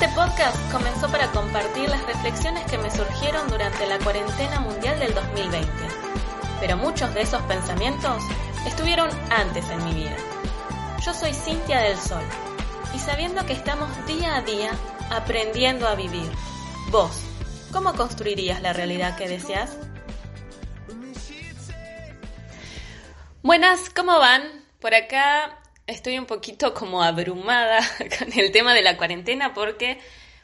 Este podcast comenzó para compartir las reflexiones que me surgieron durante la cuarentena mundial del 2020. Pero muchos de esos pensamientos estuvieron antes en mi vida. Yo soy Cintia del Sol y sabiendo que estamos día a día aprendiendo a vivir, vos, ¿cómo construirías la realidad que deseas? Buenas, ¿cómo van? Por acá estoy un poquito como abrumada con el tema de la cuarentena porque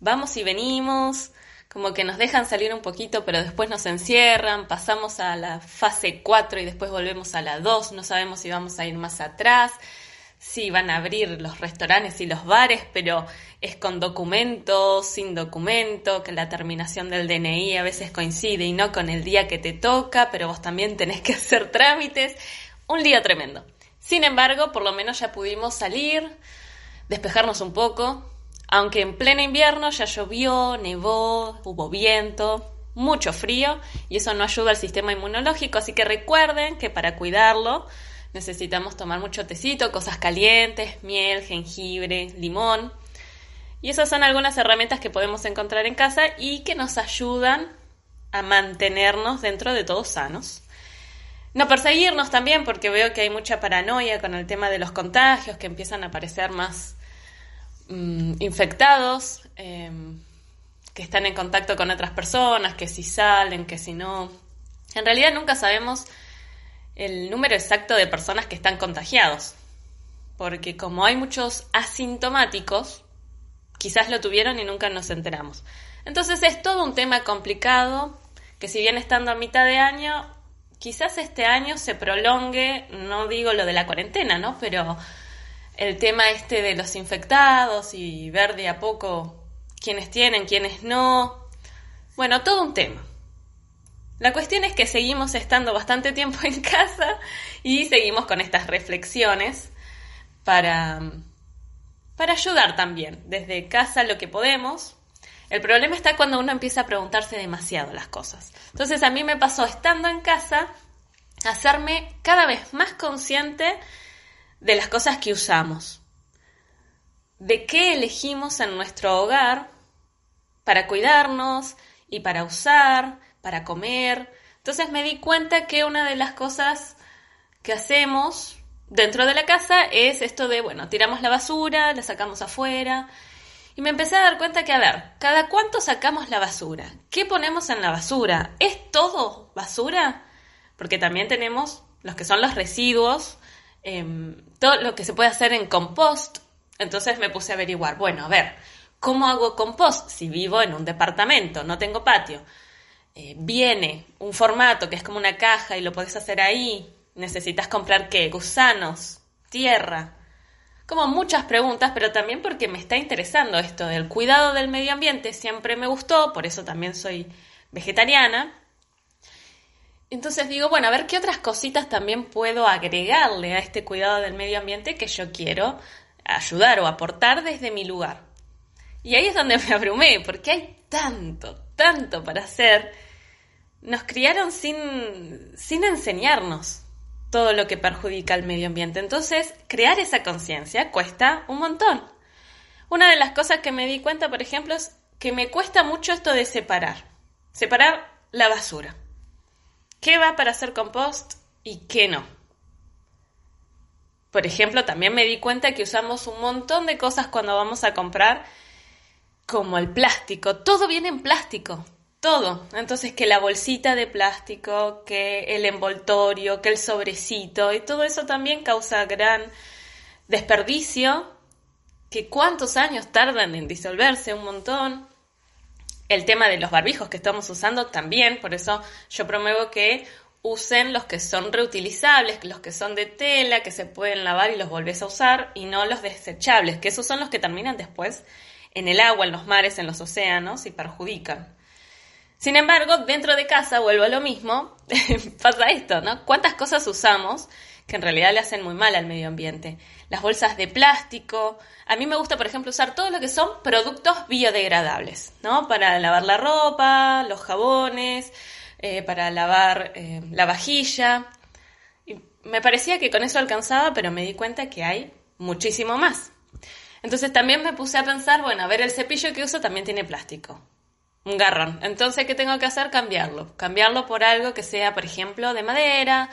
vamos y venimos, como que nos dejan salir un poquito, pero después nos encierran, pasamos a la fase 4 y después volvemos a la 2, no sabemos si vamos a ir más atrás, si van a abrir los restaurantes y los bares, pero es con documento, sin documento, que la terminación del DNI a veces coincide y no con el día que te toca, pero vos también tenés que hacer trámites, un día tremendo. Sin embargo, por lo menos ya pudimos salir, despejarnos un poco, aunque en pleno invierno ya llovió, nevó, hubo viento, mucho frío y eso no ayuda al sistema inmunológico, así que recuerden que para cuidarlo necesitamos tomar mucho tecito, cosas calientes, miel, jengibre, limón. Y esas son algunas herramientas que podemos encontrar en casa y que nos ayudan a mantenernos dentro de todos sanos. No perseguirnos también, porque veo que hay mucha paranoia con el tema de los contagios, que empiezan a aparecer más mm, infectados, em, que están en contacto con otras personas, que si salen, que si no. En realidad nunca sabemos el número exacto de personas que están contagiados, porque como hay muchos asintomáticos, quizás lo tuvieron y nunca nos enteramos. Entonces es todo un tema complicado que si bien estando a mitad de año quizás este año se prolongue, no digo lo de la cuarentena, ¿no? Pero el tema este de los infectados y ver de a poco quiénes tienen, quiénes no. Bueno, todo un tema. La cuestión es que seguimos estando bastante tiempo en casa y seguimos con estas reflexiones para, para ayudar también desde casa lo que podemos, el problema está cuando uno empieza a preguntarse demasiado las cosas. Entonces a mí me pasó estando en casa hacerme cada vez más consciente de las cosas que usamos, de qué elegimos en nuestro hogar para cuidarnos y para usar, para comer. Entonces me di cuenta que una de las cosas que hacemos dentro de la casa es esto de, bueno, tiramos la basura, la sacamos afuera, y me empecé a dar cuenta que, a ver, ¿cada cuánto sacamos la basura? ¿Qué ponemos en la basura? ¿Es todo basura? Porque también tenemos los que son los residuos, em, todo lo que se puede hacer en compost. Entonces me puse a averiguar, bueno, a ver, ¿cómo hago compost si vivo en un departamento, no tengo patio? Eh, viene un formato que es como una caja y lo puedes hacer ahí. Necesitas comprar qué? Gusanos, tierra, como muchas preguntas, pero también porque me está interesando esto del cuidado del medio ambiente, siempre me gustó, por eso también soy vegetariana. Entonces digo, bueno, a ver qué otras cositas también puedo agregarle a este cuidado del medio ambiente que yo quiero ayudar o aportar desde mi lugar. Y ahí es donde me abrumé, porque hay tanto, tanto para hacer. Nos criaron sin, sin enseñarnos todo lo que perjudica al medio ambiente. Entonces, crear esa conciencia cuesta un montón. Una de las cosas que me di cuenta, por ejemplo, es que me cuesta mucho esto de separar. Separar la basura. ¿Qué va para hacer compost y qué no? Por ejemplo, también me di cuenta que usamos un montón de cosas cuando vamos a comprar, como el plástico. Todo viene en plástico todo. Entonces, que la bolsita de plástico, que el envoltorio, que el sobrecito, y todo eso también causa gran desperdicio, que cuántos años tardan en disolverse, un montón. El tema de los barbijos que estamos usando también, por eso yo promuevo que usen los que son reutilizables, los que son de tela, que se pueden lavar y los volvés a usar, y no los desechables, que esos son los que terminan después en el agua, en los mares, en los océanos y perjudican. Sin embargo, dentro de casa, vuelvo a lo mismo, pasa esto, ¿no? ¿Cuántas cosas usamos que en realidad le hacen muy mal al medio ambiente? Las bolsas de plástico. A mí me gusta, por ejemplo, usar todo lo que son productos biodegradables, ¿no? Para lavar la ropa, los jabones, eh, para lavar eh, la vajilla. Y me parecía que con eso alcanzaba, pero me di cuenta que hay muchísimo más. Entonces también me puse a pensar, bueno, a ver, el cepillo que uso también tiene plástico. Un garrón. Entonces, ¿qué tengo que hacer? Cambiarlo. Cambiarlo por algo que sea, por ejemplo, de madera,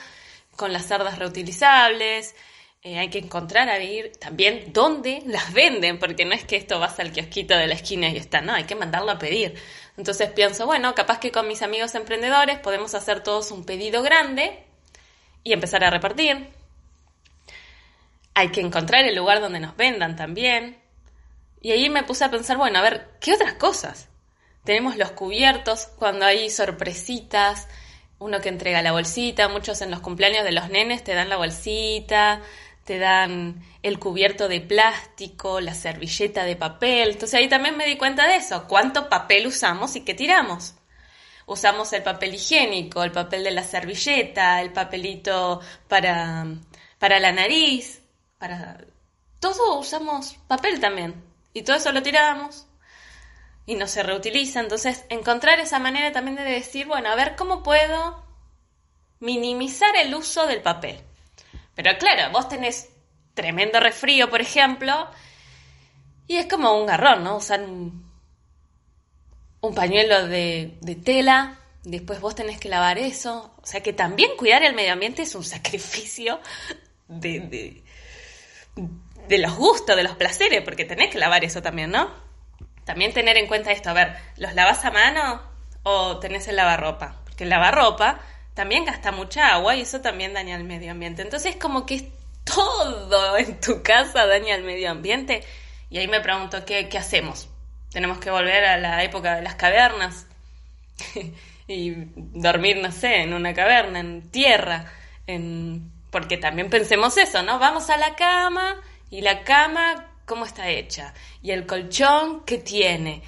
con las cerdas reutilizables. Eh, hay que encontrar a ir también dónde las venden, porque no es que esto vas al kiosquito de la esquina y está, no, hay que mandarlo a pedir. Entonces pienso, bueno, capaz que con mis amigos emprendedores podemos hacer todos un pedido grande y empezar a repartir. Hay que encontrar el lugar donde nos vendan también. Y ahí me puse a pensar, bueno, a ver, ¿qué otras cosas? Tenemos los cubiertos cuando hay sorpresitas, uno que entrega la bolsita, muchos en los cumpleaños de los nenes te dan la bolsita, te dan el cubierto de plástico, la servilleta de papel. Entonces ahí también me di cuenta de eso, cuánto papel usamos y qué tiramos. Usamos el papel higiénico, el papel de la servilleta, el papelito para, para la nariz, para... Todo usamos papel también. Y todo eso lo tiramos y no se reutiliza. Entonces, encontrar esa manera también de decir, bueno, a ver cómo puedo minimizar el uso del papel. Pero claro, vos tenés tremendo resfrío, por ejemplo, y es como un garrón, ¿no? Usar un, pañuelo de, tela, después vos tenés que lavar eso. O sea que también cuidar el medio ambiente es un sacrificio de, de, de los gustos, de los placeres, porque tenés que lavar eso también, ¿no? También tener en cuenta esto, a ver, ¿los lavas a mano o tenés el lavarropa? Porque el lavarropa también gasta mucha agua y eso también daña al medio ambiente. Entonces, como que todo en tu casa daña al medio ambiente. Y ahí me pregunto, ¿qué, qué hacemos? ¿Tenemos que volver a la época de las cavernas? y dormir, no sé, en una caverna, en tierra, en... porque también pensemos eso, ¿no? Vamos a la cama y la cama, ¿cómo está hecha? Y el colchón, ¿qué tiene?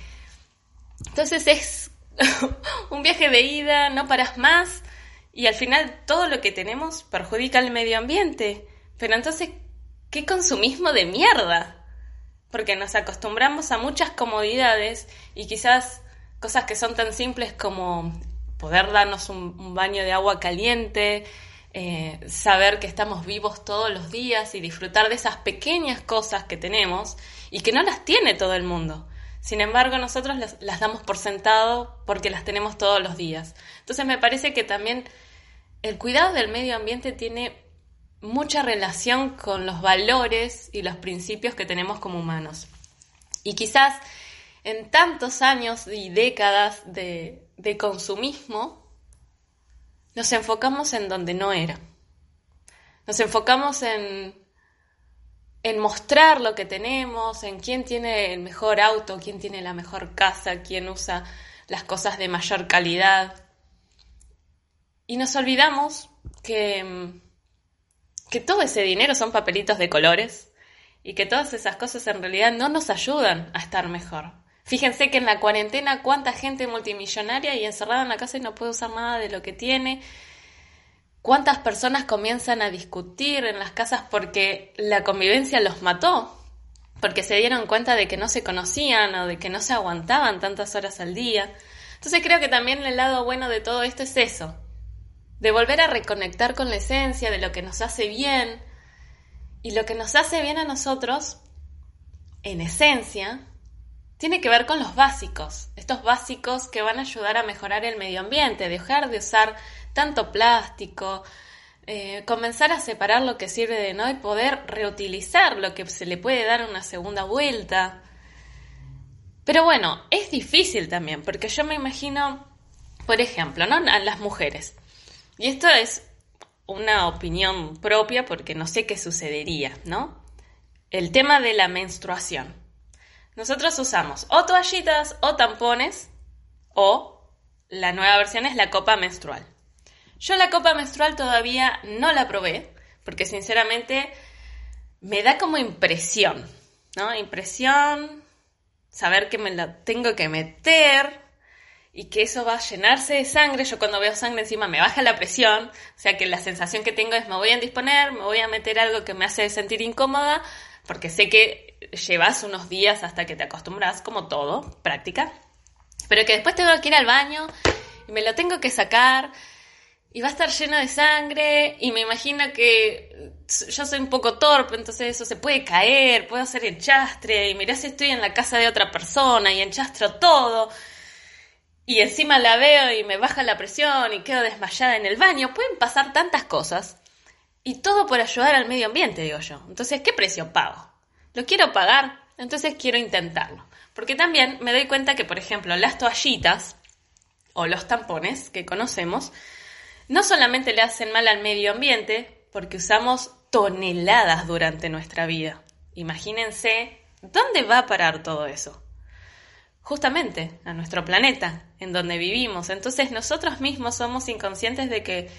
Entonces es un viaje de ida, no paras más y al final todo lo que tenemos perjudica al medio ambiente. Pero entonces, ¿qué consumismo de mierda? Porque nos acostumbramos a muchas comodidades y quizás cosas que son tan simples como poder darnos un, baño de agua caliente, eh, saber que estamos vivos todos los días y disfrutar de esas pequeñas cosas que tenemos y que no las tiene todo el mundo. Sin embargo, nosotros las, las damos por sentado porque las tenemos todos los días. Entonces me parece que también el cuidado del medio ambiente tiene mucha relación con los valores y los principios que tenemos como humanos. Y quizás en tantos años y décadas de, consumismo, nos enfocamos en donde no era. Nos enfocamos en, en mostrar lo que tenemos, en quién tiene el mejor auto, quién tiene la mejor casa, quién usa las cosas de mayor calidad. Y nos olvidamos que, mm, que todo ese dinero son papelitos de colores y que todas esas cosas en realidad no nos ayudan a estar mejor. Fíjense que en la cuarentena cuánta gente multimillonaria y encerrada en la casa y no puede usar nada de lo que tiene. Cuántas personas comienzan a discutir en las casas porque la convivencia los mató, porque se dieron cuenta de que no se conocían o de que no se aguantaban tantas horas al día. Entonces creo que también el lado bueno de todo esto es eso, de volver a reconectar con la esencia de lo que nos hace bien. Y lo que nos hace bien a nosotros, en esencia, tiene que ver con los básicos, estos básicos que van a ayudar a mejorar el medio ambiente, dejar de usar tanto plástico, eh, comenzar a separar lo que sirve de no y poder reutilizar lo que se le puede dar una segunda vuelta. Pero bueno, es difícil también, porque yo me imagino, por ejemplo, ¿no? A las mujeres. Y esto es una opinión propia porque no sé qué sucedería, ¿no? El tema de la menstruación. Nosotros usamos o toallitas o tampones o la nueva versión es la copa menstrual. Yo la copa menstrual todavía no la probé, porque sinceramente me da como impresión, ¿no? Impresión, saber que me la tengo que meter y que eso va a llenarse de sangre. Yo cuando veo sangre encima me baja la presión, o sea que la sensación que tengo es me voy a disponer, me voy a meter algo que me hace sentir incómoda, porque sé que llevas unos días hasta que te acostumbras, como todo, práctica, pero que después tengo que ir al baño y me lo tengo que sacar y va a estar lleno de sangre y me imagino que yo soy un poco torpe, entonces eso se puede caer, puedo hacer enchastre y mirá si estoy en la casa de otra persona y enchastro todo y encima la veo y me baja la presión y quedo desmayada en el baño, pueden pasar tantas cosas y todo por ayudar al medio ambiente, digo yo. Entonces, ¿qué precio pago? ¿Lo quiero pagar? Entonces quiero intentarlo. Porque también me doy cuenta que, por ejemplo, las toallitas o los tampones que conocemos, no solamente le hacen mal al medio ambiente, porque usamos toneladas durante nuestra vida. Imagínense, ¿dónde va a parar todo eso? Justamente a nuestro planeta, en donde vivimos. Entonces nosotros mismos somos inconscientes de que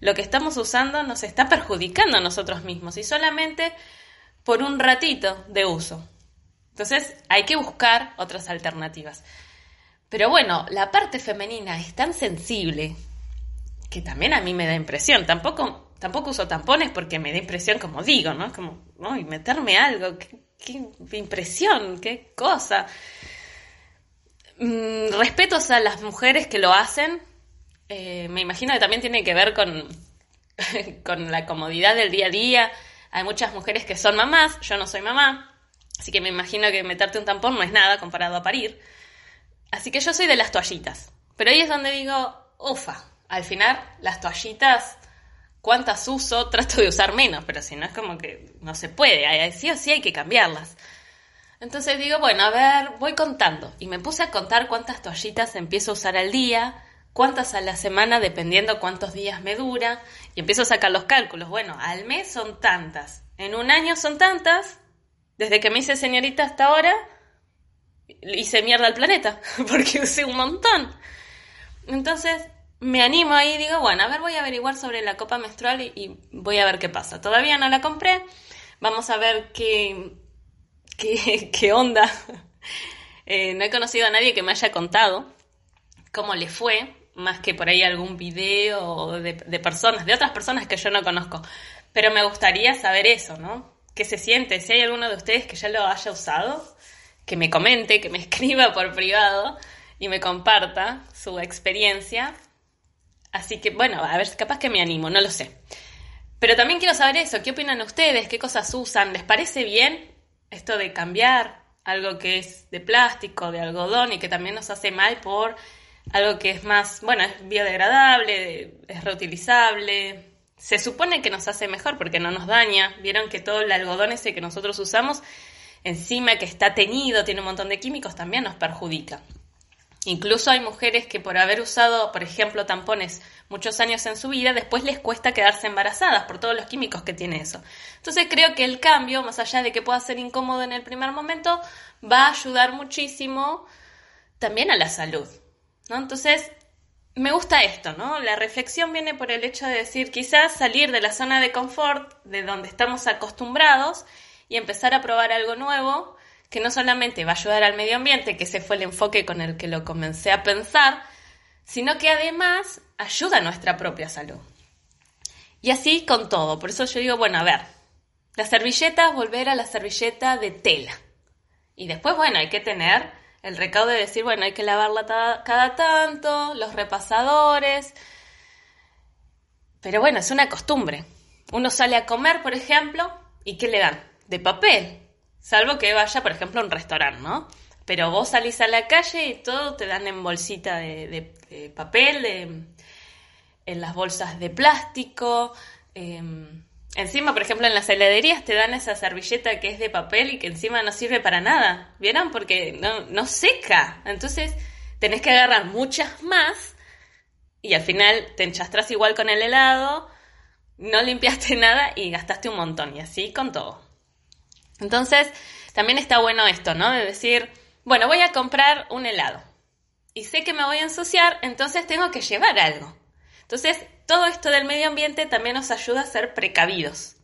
lo que estamos usando nos está perjudicando a nosotros mismos y solamente por un ratito de uso. Entonces hay que buscar otras alternativas. Pero bueno, la parte femenina es tan sensible que también a mí me da impresión. Tampoco, tampoco uso tampones porque me da impresión, como digo, ¿no? Como, ¿no? Y meterme algo, qué, impresión, qué cosa. Mm, respetos a las mujeres que lo hacen. Eh, me imagino que también tiene que ver con, con la comodidad del día a día. Hay muchas mujeres que son mamás, yo no soy mamá, así que me imagino que meterte un tampón no es nada comparado a parir. Así que yo soy de las toallitas. Pero ahí es donde digo, ufa, al final las toallitas, ¿cuántas uso? Trato de usar menos, pero si no es como que no se puede, sí o sí hay que cambiarlas. Entonces digo, bueno, a ver, voy contando. Y me puse a contar cuántas toallitas empiezo a usar al día, cuántas a la semana, dependiendo cuántos días me dura. Y empiezo a sacar los cálculos. Bueno, al mes son tantas. En un año son tantas. Desde que me hice señorita hasta ahora, hice mierda al planeta, porque usé un montón. Entonces, me animo ahí y digo, bueno, a ver, voy a averiguar sobre la copa menstrual y, voy a ver qué pasa. Todavía no la compré, vamos a ver qué, qué, onda. Eh, no he conocido a nadie que me haya contado cómo le fue, más que por ahí algún video de, personas, de otras personas que yo no conozco. Pero me gustaría saber eso, ¿no? ¿Qué se siente? Si hay alguno de ustedes que ya lo haya usado, que me comente, que me escriba por privado y me comparta su experiencia Así que bueno, a ver, capaz que me animo, no lo sé. Pero también quiero saber eso, ¿qué opinan ustedes? ¿Qué cosas usan? ¿Les parece bien esto de cambiar algo que es de plástico, de algodón y que también nos hace mal por algo que es más, bueno, es biodegradable, es reutilizable? Se supone que nos hace mejor porque no nos daña. Vieron que todo el algodón ese que nosotros usamos, encima que está teñido, tiene un montón de químicos, también nos perjudica. Incluso hay mujeres que por haber usado, por ejemplo, tampones muchos años en su vida, después les cuesta quedarse embarazadas por todos los químicos que tiene eso. Entonces creo que el cambio, más allá de que pueda ser incómodo en el primer momento, va a ayudar muchísimo también a la salud. ¿No? Entonces, me gusta esto, ¿no? La reflexión viene por el hecho de decir, quizás salir de la zona de confort, de donde estamos acostumbrados, y empezar a probar algo nuevo que no solamente va a ayudar al medio ambiente, que ese fue el enfoque con el que lo comencé a pensar, sino que además ayuda a nuestra propia salud. Y así con todo. Por eso yo digo, bueno, a ver, la servilleta, volver a la servilleta de tela. Y después, bueno, hay que tener el recaudo de decir, bueno, hay que lavarla cada tanto, los repasadores. Pero bueno, es una costumbre. Uno sale a comer, por ejemplo, ¿y qué le dan? De papel. Salvo que vaya, por ejemplo, a un restaurante, ¿no? Pero vos salís a la calle y todo te dan en bolsita de, papel, en las bolsas de plástico. Em, encima, por ejemplo, en las heladerías te dan esa servilleta que es de papel y que encima no sirve para nada. ¿Vieron? Porque no, seca. Entonces tenés que agarrar muchas más y al final te enchastras igual con el helado, no limpiaste nada y gastaste un montón. Y así con todo. Entonces, también está bueno esto, ¿no? De decir, bueno, voy a comprar un helado y sé que me voy a ensuciar, entonces tengo que llevar algo. Entonces, todo esto del medio ambiente también nos ayuda a ser precavidos,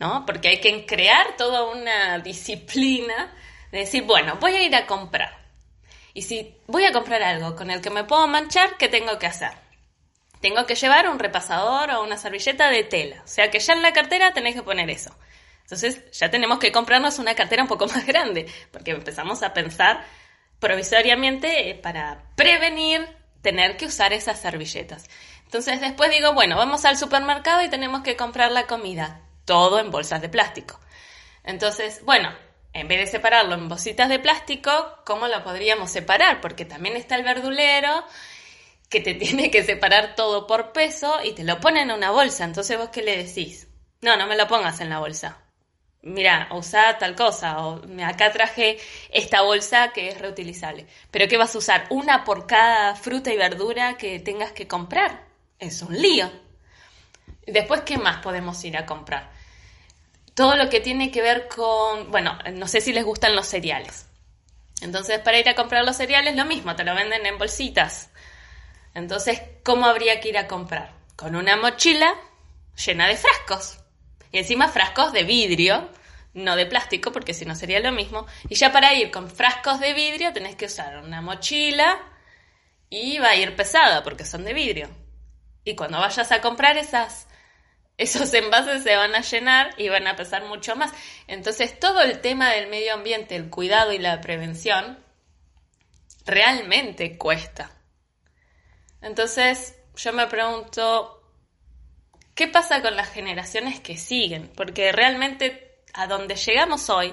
¿no? Porque hay que crear toda una disciplina de decir, bueno, voy a ir a comprar. Y si voy a comprar algo con el que me puedo manchar, ¿qué tengo que hacer? Tengo que llevar un repasador o una servilleta de tela. O sea que ya en la cartera tenéis que poner eso. Entonces ya tenemos que comprarnos una cartera un poco más grande, porque empezamos a pensar provisoriamente eh, para prevenir tener que usar esas servilletas. Entonces después digo, bueno, vamos al supermercado y tenemos que comprar la comida, todo en bolsas de plástico. Entonces, bueno, en vez de separarlo en bolsitas de plástico, ¿cómo lo podríamos separar? Porque también está el verdulero que te tiene que separar todo por peso y te lo pone en una bolsa. Entonces vos qué le decís? No, no me lo pongas en la bolsa. Mira, usa tal cosa, o acá traje esta bolsa que es reutilizable. Pero ¿qué vas a usar? Una por cada fruta y verdura que tengas que comprar. Es un lío. Después, ¿qué más podemos ir a comprar? todo lo que tiene que ver con, bueno, no sé si les gustan los cereales. Entonces, para ir a comprar los cereales, lo mismo, te lo venden en bolsitas. Entonces, ¿cómo habría que ir a comprar? Con una mochila llena de frascos. Y encima frascos de vidrio, no de plástico, porque si no sería lo mismo. Y ya para ir con frascos de vidrio tenés que usar una mochila y va a ir pesada, porque son de vidrio. Y cuando vayas a comprar esas esos envases se van a llenar y van a pesar mucho más. Entonces, todo el tema del medio ambiente, el cuidado y la prevención, realmente cuesta. Entonces, yo me pregunto, ¿qué pasa con las generaciones que siguen? Porque realmente a donde llegamos hoy,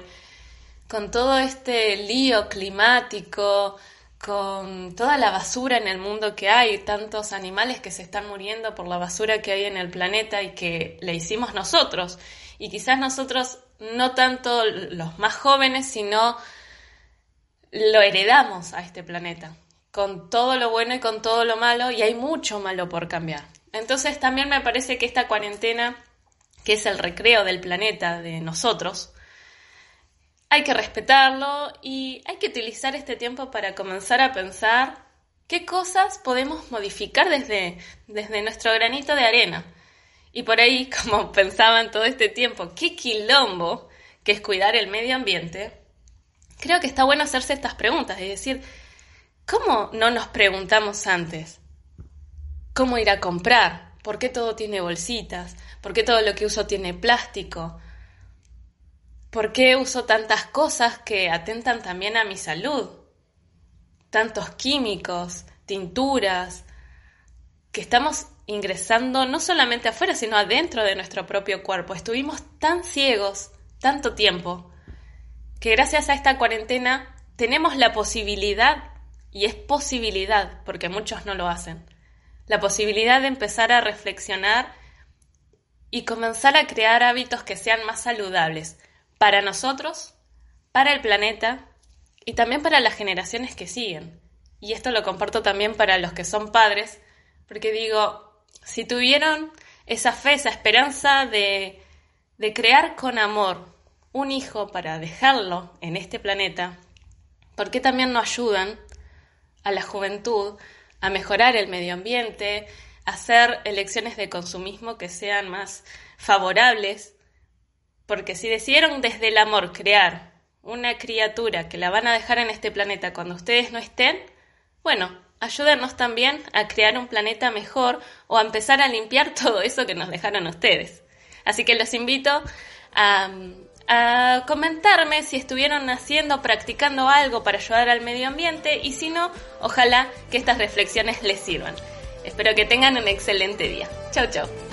con todo este lío climático, con toda la basura en el mundo que hay, tantos animales que se están muriendo por la basura que hay en el planeta y que le hicimos nosotros. Y quizás nosotros, no tanto los más jóvenes, sino lo heredamos a este planeta, con todo lo bueno y con todo lo malo, y hay mucho malo por cambiar. Entonces también me parece que esta cuarentena, que es el recreo del planeta de nosotros, hay que respetarlo y hay que utilizar este tiempo para comenzar a pensar qué cosas podemos modificar desde, desde nuestro granito de arena. Y por ahí, como pensaba en todo este tiempo, qué quilombo que es cuidar el medio ambiente, creo que está bueno hacerse estas preguntas, es decir, ¿cómo no nos preguntamos antes? ¿Cómo ir a comprar? ¿Por qué todo tiene bolsitas? ¿Por qué todo lo que uso tiene plástico? ¿Por qué uso tantas cosas que atentan también a mi salud? Tantos químicos, tinturas, que estamos ingresando no solamente afuera, sino adentro de nuestro propio cuerpo. Estuvimos tan ciegos tanto tiempo que gracias a esta cuarentena tenemos la posibilidad, y es posibilidad, porque muchos no lo hacen, la posibilidad de empezar a reflexionar y comenzar a crear hábitos que sean más saludables, para nosotros, para el planeta y también para las generaciones que siguen. Y esto lo comparto también para los que son padres, porque digo, si tuvieron esa fe, esa esperanza de, de crear con amor un hijo para dejarlo en este planeta, ¿por qué también no ayudan a la juventud a mejorar el medio ambiente, a hacer elecciones de consumismo que sean más favorables porque si decidieron desde el amor crear una criatura que la van a dejar en este planeta cuando ustedes no estén, bueno, ayúdenos también a crear un planeta mejor o a empezar a limpiar todo eso que nos dejaron ustedes. Así que los invito a, a comentarme si estuvieron haciendo, practicando algo para ayudar al medio ambiente y si no, ojalá que estas reflexiones les sirvan. Espero que tengan un excelente día. Chau, chau.